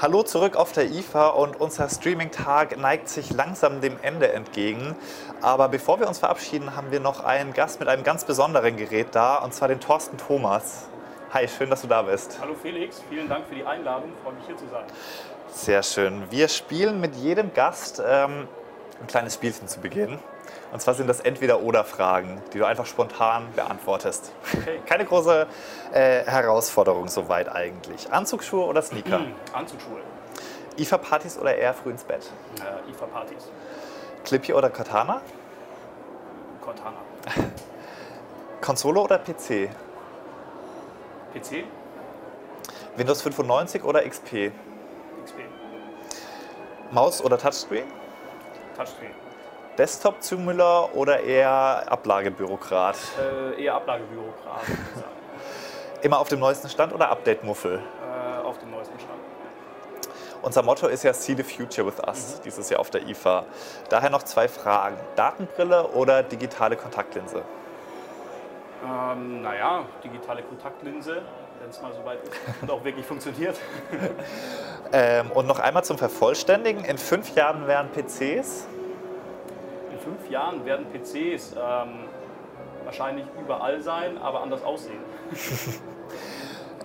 Hallo zurück auf der IFA und unser Streaming-Tag neigt sich langsam dem Ende entgegen. Aber bevor wir uns verabschieden, haben wir noch einen Gast mit einem ganz besonderen Gerät da, und zwar den Thorsten Thomas. Hi, schön, dass du da bist. Hallo Felix, vielen Dank für die Einladung, freue mich hier zu sein. Sehr schön. Wir spielen mit jedem Gast ähm, ein kleines Spielchen zu Beginn. Und zwar sind das Entweder-Oder-Fragen, die du einfach spontan beantwortest. Okay. Keine große äh, Herausforderung soweit eigentlich. Anzugsschuhe oder Sneaker? Anzugsschuhe, IFA-Partys oder eher früh ins Bett? äh, IFA-Partys, Clippy oder Cortana? Cortana, Konsole oder PC? PC, Windows 95 oder XP? XP, Maus oder Touchscreen? Touchscreen, Desktop-Zumüller oder eher Ablagebürokrat? äh, eher Ablagebürokrat, würde ich sagen. Immer auf dem neuesten Stand oder Update-Muffel? äh, auf dem neuesten Stand. Unser Motto ist ja See the Future with Us, dieses Jahr auf der IFA. Daher noch zwei Fragen. Datenbrille oder digitale Kontaktlinse? Ähm, naja, digitale Kontaktlinse, wenn es mal so weit ist und auch wirklich funktioniert. Ähm, und noch einmal zum Vervollständigen. In fünf Jahren wären PCs. In fünf Jahren werden PCs ähm, wahrscheinlich überall sein, aber anders aussehen.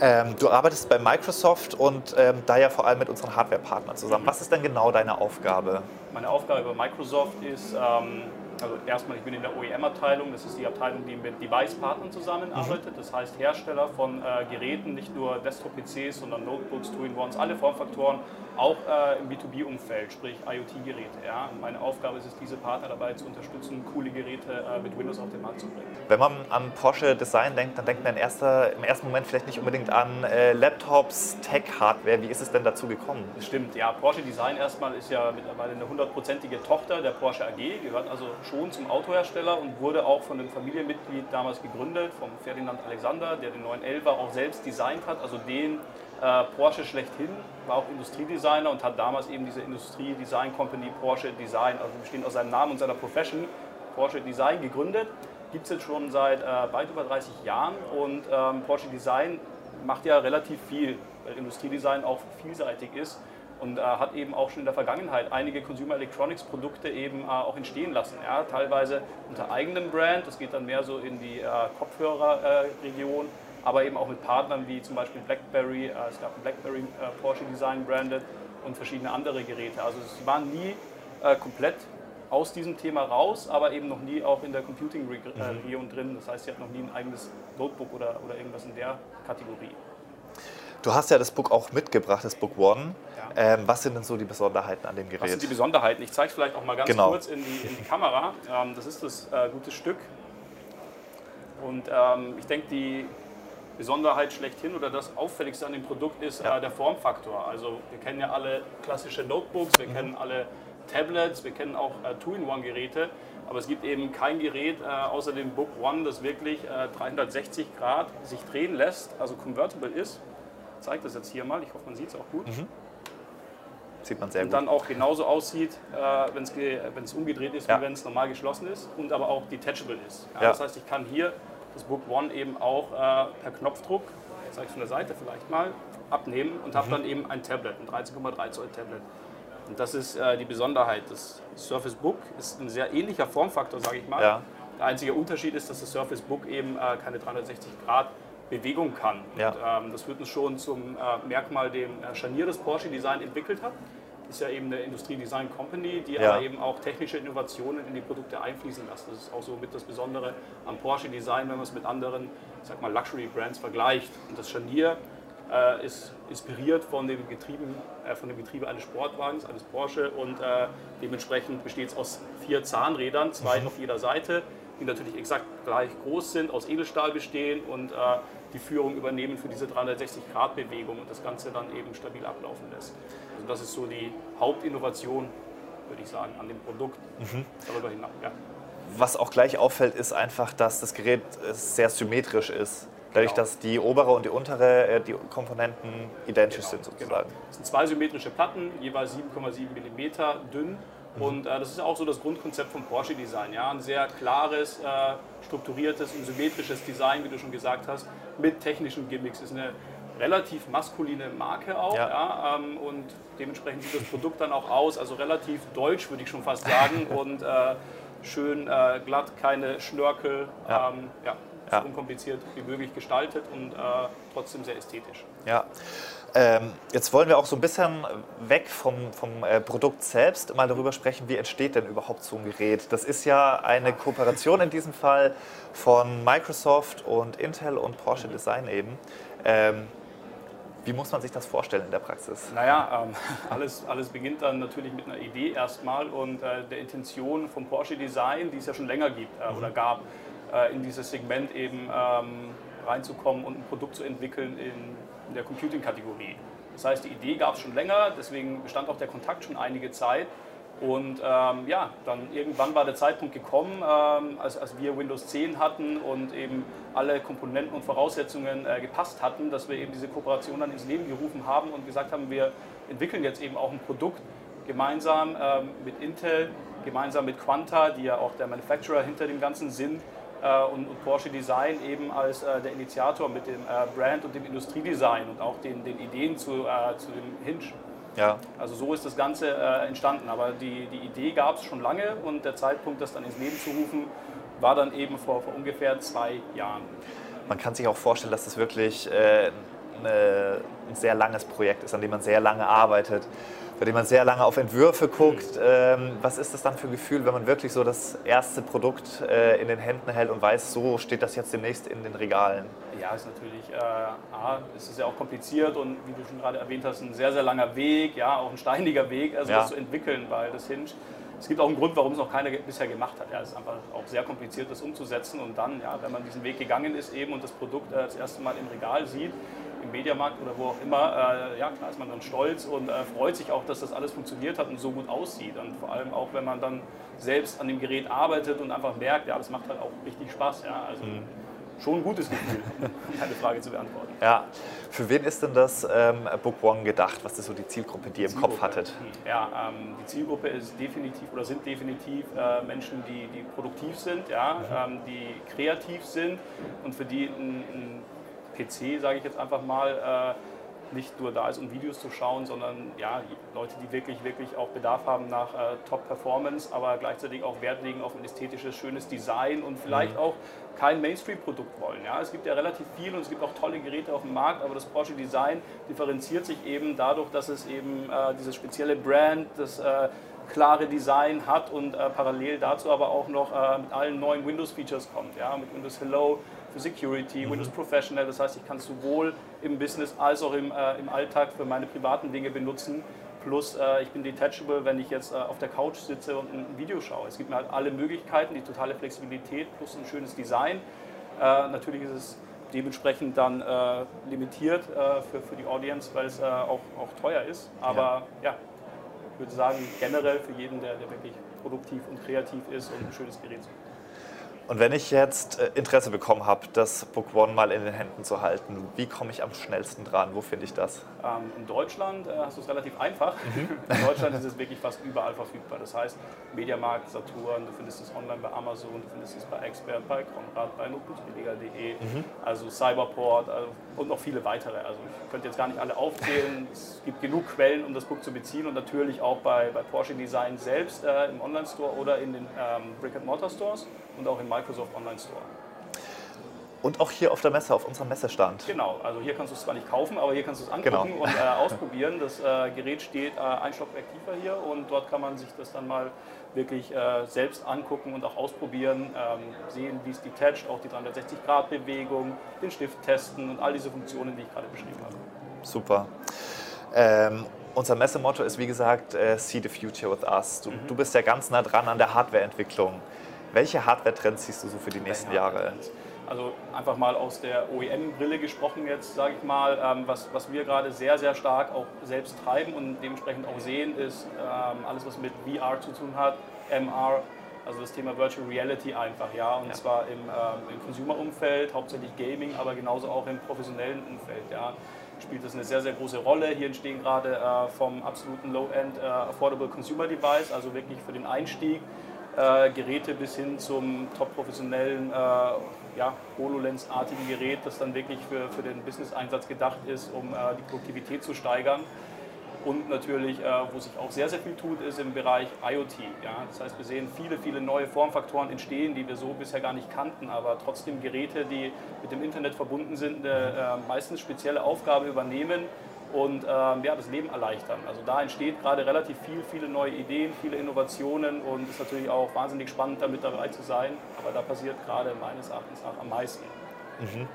Ähm, du arbeitest bei Microsoft und ähm, da ja vor allem mit unseren Hardware-Partnern zusammen. Was ist denn genau deine Aufgabe? Meine Aufgabe bei Microsoft ist, ähm, also erstmal, ich bin in der OEM-Abteilung, das ist die Abteilung, die mit Device-Partnern zusammenarbeitet. Das heißt Hersteller von äh, Geräten, nicht nur Desktop-PCs, sondern Notebooks, Two-in-Ones, alle Formfaktoren, auch äh, im B2B-Umfeld, sprich IoT-Geräte. Ja. Meine Aufgabe ist es, diese Partner dabei zu unterstützen, coole Geräte äh, mit Windows auf den Markt zu bringen. Wenn man an Porsche Design denkt, dann denkt man in erster, im ersten Moment vielleicht nicht unbedingt an äh, Laptops, Tech-Hardware. Wie ist es denn dazu gekommen? Stimmt, ja. Porsche Design erstmal ist ja mittlerweile eine hundertprozentige Tochter der Porsche AG, gehört also schon zum Autohersteller und wurde auch von einem Familienmitglied damals gegründet, vom Ferdinand Alexander, der den 911er auch selbst designt hat, also den äh, Porsche schlechthin, war auch Industriedesigner und hat damals eben diese Industrie-Design Company Porsche Design, also bestehend aus seinem Namen und seiner Profession, Porsche Design gegründet. Gibt es jetzt schon seit äh, weit über 30 Jahren und ähm, Porsche Design macht ja relativ viel, weil Industriedesign auch vielseitig ist und äh, hat eben auch schon in der Vergangenheit einige Consumer Electronics Produkte eben äh, auch entstehen lassen. Ja, teilweise unter eigenem Brand, das geht dann mehr so in die äh, Kopfhörerregion, aber eben auch mit Partnern wie zum Beispiel BlackBerry, äh, es gab ein BlackBerry äh, Porsche Design branded und verschiedene andere Geräte. Also sie waren nie äh, komplett aus diesem Thema raus, aber eben noch nie auch in der Computing-Region drin. Das heißt, sie hat noch nie ein eigenes Notebook oder, oder irgendwas in der Kategorie. Du hast ja das Book auch mitgebracht, das Book One. Ja. Ähm, was sind denn so die Besonderheiten an dem Was Gerät? sind die Besonderheiten? Ich zeige es vielleicht auch mal ganz Genau. kurz in die, in die Kamera. Ähm, das ist das äh, gute Stück. Und ähm, ich denke, die Besonderheit schlechthin oder das Auffälligste an dem Produkt ist Ja. äh, der Formfaktor. Also wir kennen ja alle klassische Notebooks, wir kennen alle Tablets, wir kennen auch äh, Two-in-One-Geräte. Aber es gibt eben kein Gerät äh, außer dem Book One, das wirklich äh, 360 Grad sich drehen lässt, also convertible ist. Ich zeige das jetzt hier mal, ich hoffe, man sieht es auch gut. Sieht man sehr und gut. dann auch genauso aussieht, äh, wenn es umgedreht ist, Ja. wie wenn es normal geschlossen ist und aber auch detachable ist. Ja. Das heißt, ich kann hier das Book One eben auch äh, per Knopfdruck, ich zeige es von der Seite vielleicht mal, abnehmen und Mhm. habe dann eben ein Tablet, ein 13,3 Zoll Tablet. Und das ist äh, die Besonderheit. Das Surface Book ist ein sehr ähnlicher Formfaktor, sage ich mal. Ja. Der einzige Unterschied ist, dass das Surface Book eben äh, keine 360 Grad Bewegung kann. Ja. Und, ähm, das wird uns schon zum äh, Merkmal, dem äh, Scharnier des Porsche Design entwickelt hat. Ist ja eben eine Industrie-Design Company, die Ja. aber eben auch technische Innovationen in die Produkte einfließen lässt. Das ist auch so mit das Besondere am Porsche Design, wenn man es mit anderen, ich sag mal, Luxury-Brands vergleicht. Und das Scharnier äh, ist inspiriert von dem, Getrieben, äh, von dem Getriebe eines Sportwagens, eines Porsche und äh, dementsprechend besteht es aus vier Zahnrädern, zwei auf jeder Seite, die natürlich exakt gleich groß sind, aus Edelstahl bestehen und äh, die Führung übernehmen für diese 360-Grad-Bewegung und das Ganze dann eben stabil ablaufen lässt. Also das ist so die Hauptinnovation, würde ich sagen, an dem Produkt. Darüber hinaus, ja. Was auch gleich auffällt, ist einfach, dass das Gerät äh, sehr symmetrisch ist. Dadurch, Genau. dass die obere und die untere, äh, die Komponenten identisch sind Genau. sozusagen. Es sind zwei symmetrische Platten, jeweils 7,7 mm dünn. Und äh, das ist auch so das Grundkonzept vom Porsche Design. Ja? Ein sehr klares, äh, strukturiertes und symmetrisches Design, wie du schon gesagt hast, mit technischen Gimmicks. Ist eine relativ maskuline Marke auch. Ja. Ja. ähm, und dementsprechend sieht das Produkt dann auch aus, also relativ deutsch würde ich schon fast sagen. und äh, schön äh, glatt, keine Schnörkel. Ja. Ähm, ja, Ja. so unkompliziert wie möglich gestaltet und äh, trotzdem sehr ästhetisch. Ja. Ähm, jetzt wollen wir auch so ein bisschen weg vom, vom äh, Produkt selbst mal darüber sprechen, wie entsteht denn überhaupt so ein Gerät. Das ist ja eine Kooperation in diesem Fall von Microsoft und Intel und Porsche Design eben. Ähm, wie muss man sich das vorstellen in der Praxis? Naja, ähm, alles, alles beginnt dann natürlich mit einer Idee erstmal und äh, der Intention vom Porsche Design, die es ja schon länger gibt äh, oder gab, äh, in dieses Segment eben ähm, reinzukommen und ein Produkt zu entwickeln in, in der Computing-Kategorie. Das heißt, die Idee gab es schon länger, deswegen bestand auch der Kontakt schon einige Zeit. Und ähm, ja, dann irgendwann war der Zeitpunkt gekommen, ähm, als, als wir Windows 10 hatten und eben alle Komponenten und Voraussetzungen äh, gepasst hatten, dass wir eben diese Kooperation dann ins Leben gerufen haben und gesagt haben, wir entwickeln jetzt eben auch ein Produkt gemeinsam ähm, mit Intel, gemeinsam mit Quanta, die ja auch der Manufacturer hinter dem Ganzen sind, äh, und, und Porsche Design eben als äh, der Initiator mit dem äh, Brand und dem Industriedesign und auch den, den Ideen zu, äh, zu dem Hinge. Ja, Also so ist das Ganze äh, entstanden. Aber die, die Idee gab es schon lange und der Zeitpunkt, das dann ins Leben zu rufen, war dann eben vor, vor ungefähr zwei Jahren. man kann sich auch vorstellen, dass das wirklich äh, eine, ein sehr langes Projekt ist, an dem man sehr lange arbeitet, bei dem man sehr lange auf Entwürfe guckt. Ähm, was ist das dann für ein Gefühl, wenn man wirklich so das erste Produkt äh, in den Händen hält und weiß, so steht das jetzt demnächst in den Regalen? Ja, ist natürlich, äh, A, ist es ja auch kompliziert und wie du schon gerade erwähnt hast, ein sehr, sehr langer Weg, ja, auch ein steiniger Weg, also Ja. das zu entwickeln, weil das Hinge, es gibt auch einen Grund, warum es noch keiner bisher gemacht hat. Ja, es ist einfach auch sehr kompliziert, das umzusetzen und dann, ja, wenn man diesen Weg gegangen ist eben und das Produkt äh, das erste Mal im Regal sieht, im Mediamarkt oder wo auch immer, äh, ja klar ist man dann stolz und äh, freut sich auch, dass das alles funktioniert hat und so gut aussieht. Und vor allem auch, wenn man dann selbst an dem Gerät arbeitet und einfach merkt, ja, das macht halt auch richtig Spaß. Ja, also schon ein gutes Gefühl, deine Frage zu beantworten. Ja, für wen ist denn das ähm, Book One gedacht? Was ist so die Zielgruppe, die ihr im Kopf Zielgruppe. hattet? Ja, ähm, die Zielgruppe ist definitiv oder sind definitiv äh, Menschen, die, die produktiv sind, ja, ähm, die kreativ sind und für die ein, ein PC, sage ich jetzt einfach mal, äh, nicht nur da ist, um Videos zu schauen, sondern ja, Leute, die wirklich, wirklich auch Bedarf haben nach äh, Top-Performance, aber gleichzeitig auch Wert legen auf ein ästhetisches, schönes Design und vielleicht auch kein Mainstream-Produkt wollen. Ja? Es gibt ja relativ viel und es gibt auch tolle Geräte auf dem Markt, aber das Porsche Design differenziert sich eben dadurch, dass es eben äh, dieses spezielle Brand, das äh, klare Design hat und äh, parallel dazu aber auch noch äh, mit allen neuen Windows-Features kommt. Ja? Mit Windows Hello für Security, Windows Professional, das heißt, ich kann es sowohl im Business als auch im, äh, im Alltag für meine privaten Dinge benutzen. Plus, äh, ich bin detachable, wenn ich jetzt äh, auf der Couch sitze und ein Video schaue. Es gibt mir halt alle Möglichkeiten, die totale Flexibilität plus ein schönes Design. Äh, natürlich ist es dementsprechend dann äh, limitiert äh, für, für die Audience, weil es auch, auch teuer ist. Aber ja. ich würde sagen, generell für jeden, der, der wirklich produktiv und kreativ ist und ein schönes Gerät sucht. Und wenn ich jetzt äh, Interesse bekommen habe, das Book One mal in den Händen zu halten, wie komme ich am schnellsten dran? Wo finde ich das? Ähm, in Deutschland äh, hast du es relativ einfach. In Deutschland ist es wirklich fast überall verfügbar. Das heißt, Mediamarkt, Saturn, du findest es online bei Amazon, du findest es bei Expert, bei Konrad, bei notebooksbilliger.de, also Cyberport also, und noch viele weitere. Also ich könnte jetzt gar nicht alle aufzählen. Es gibt genug Quellen, um das Book zu beziehen und natürlich auch bei, bei Porsche Design selbst äh, im Online-Store oder in den ähm, Brick-and-Mortar-Stores und auch im Microsoft Online-Store. Und auch hier auf der Messe, auf unserem Messestand. Genau, also hier kannst du es zwar nicht kaufen, aber hier kannst du es angucken Genau. und äh, ausprobieren. Das äh, Gerät steht äh, ein Stockwerk tiefer hier und dort kann man sich das dann mal wirklich äh, selbst angucken und auch ausprobieren, ähm, sehen, wie es detached, auch die 360-Grad-Bewegung, den Stift testen und all diese Funktionen, die ich gerade beschrieben habe. Super. Ähm, unser Messemotto ist, wie gesagt, äh, See the Future with Us. Du, du bist ja ganz nah dran an der Hardwareentwicklung. Welche Hardware-Trends siehst du so für die nächsten Jahre? Also einfach mal aus der OEM-Brille gesprochen jetzt, sage ich mal, ähm, was, was wir gerade sehr, sehr stark auch selbst treiben und dementsprechend auch sehen, ist ähm, alles, was mit VR zu tun hat, MR, also das Thema Virtual Reality einfach, ja, und Ja. zwar im, ähm, im Consumer-Umfeld, hauptsächlich Gaming, aber genauso auch im professionellen Umfeld, ja, spielt das eine sehr, sehr große Rolle. Hier entstehen gerade äh, vom absoluten Low-End äh, Affordable Consumer Device, also wirklich für den Einstieg, äh, Geräte bis hin zum top professionellen äh, ja, HoloLens-artigen Gerät, das dann wirklich für, für den Business-Einsatz gedacht ist, um äh, die Produktivität zu steigern. Und natürlich, äh, wo sich auch sehr, sehr viel tut, ist im Bereich IoT. Ja? Das heißt, wir sehen viele, viele neue Formfaktoren entstehen, die wir so bisher gar nicht kannten, aber trotzdem Geräte, die mit dem Internet verbunden sind, eine äh, meistens spezielle Aufgabe übernehmen und ähm, ja, das Leben erleichtern. Also da entsteht gerade relativ viel, viele neue Ideen, viele Innovationen und ist natürlich auch wahnsinnig spannend, damit dabei zu sein. Aber da passiert gerade meines Erachtens nach am meisten. Mhm.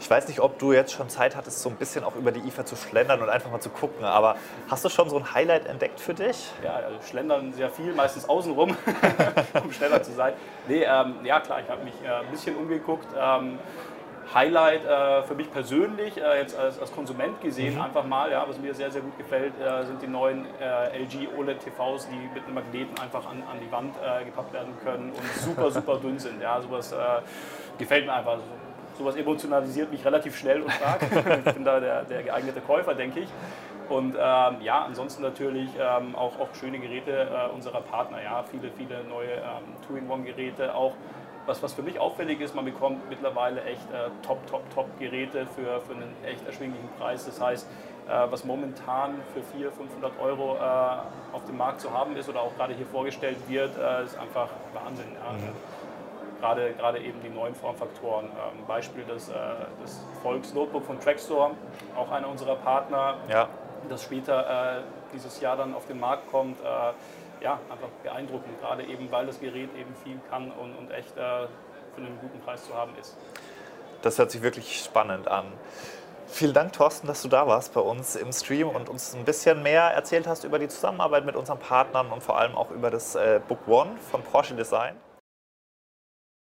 Ich weiß nicht, ob du jetzt schon Zeit hattest, so ein bisschen auch über die IFA zu schlendern und einfach mal zu gucken, aber hast du schon so ein Highlight entdeckt für dich? Ja, also schlendern sehr viel, meistens außenrum, um schneller zu sein. Nee, ähm, ja klar, ich habe mich äh, ein bisschen umgeguckt. Ähm, Highlight äh, für mich persönlich, äh, jetzt als, als, Konsument gesehen, mhm. einfach mal, ja, was mir sehr, sehr gut gefällt, äh, sind die neuen äh, LG OLED TVs, die mit einem Magneten einfach an, an die Wand äh, gepackt werden können und super, super dünn sind. Ja, sowas äh, gefällt mir einfach. sowas emotionalisiert mich relativ schnell und stark. ich bin da der, der geeignete Käufer, denke ich. Und ähm, ja, ansonsten natürlich ähm, auch, auch schöne Geräte unserer Partner, ja, viele, viele neue ähm, Two-in-One-Geräte, auch was, was für mich auffällig ist, man bekommt mittlerweile echt äh, top, top, top Geräte für, für einen echt erschwinglichen Preis. Das heißt, äh, was momentan für 400, 500 Euro äh, auf dem Markt zu haben ist oder auch gerade hier vorgestellt wird, äh, ist einfach Wahnsinn. Ja. Mhm. Gerade, gerade eben die neuen Formfaktoren. Ähm, Beispiel das, äh, das Volks Notebook von Trackstore, auch einer unserer Partner, ja. das später äh, dieses Jahr dann auf den Markt kommt ja, einfach beeindruckend, gerade eben, weil das Gerät eben viel kann und, und echt äh, für einen guten Preis zu haben ist. Das hört sich wirklich spannend an. Vielen Dank, Thorsten, dass du da warst bei uns im Stream und uns ein bisschen mehr erzählt hast über die Zusammenarbeit mit unseren Partnern und vor allem auch über das äh, Book One von Porsche Design.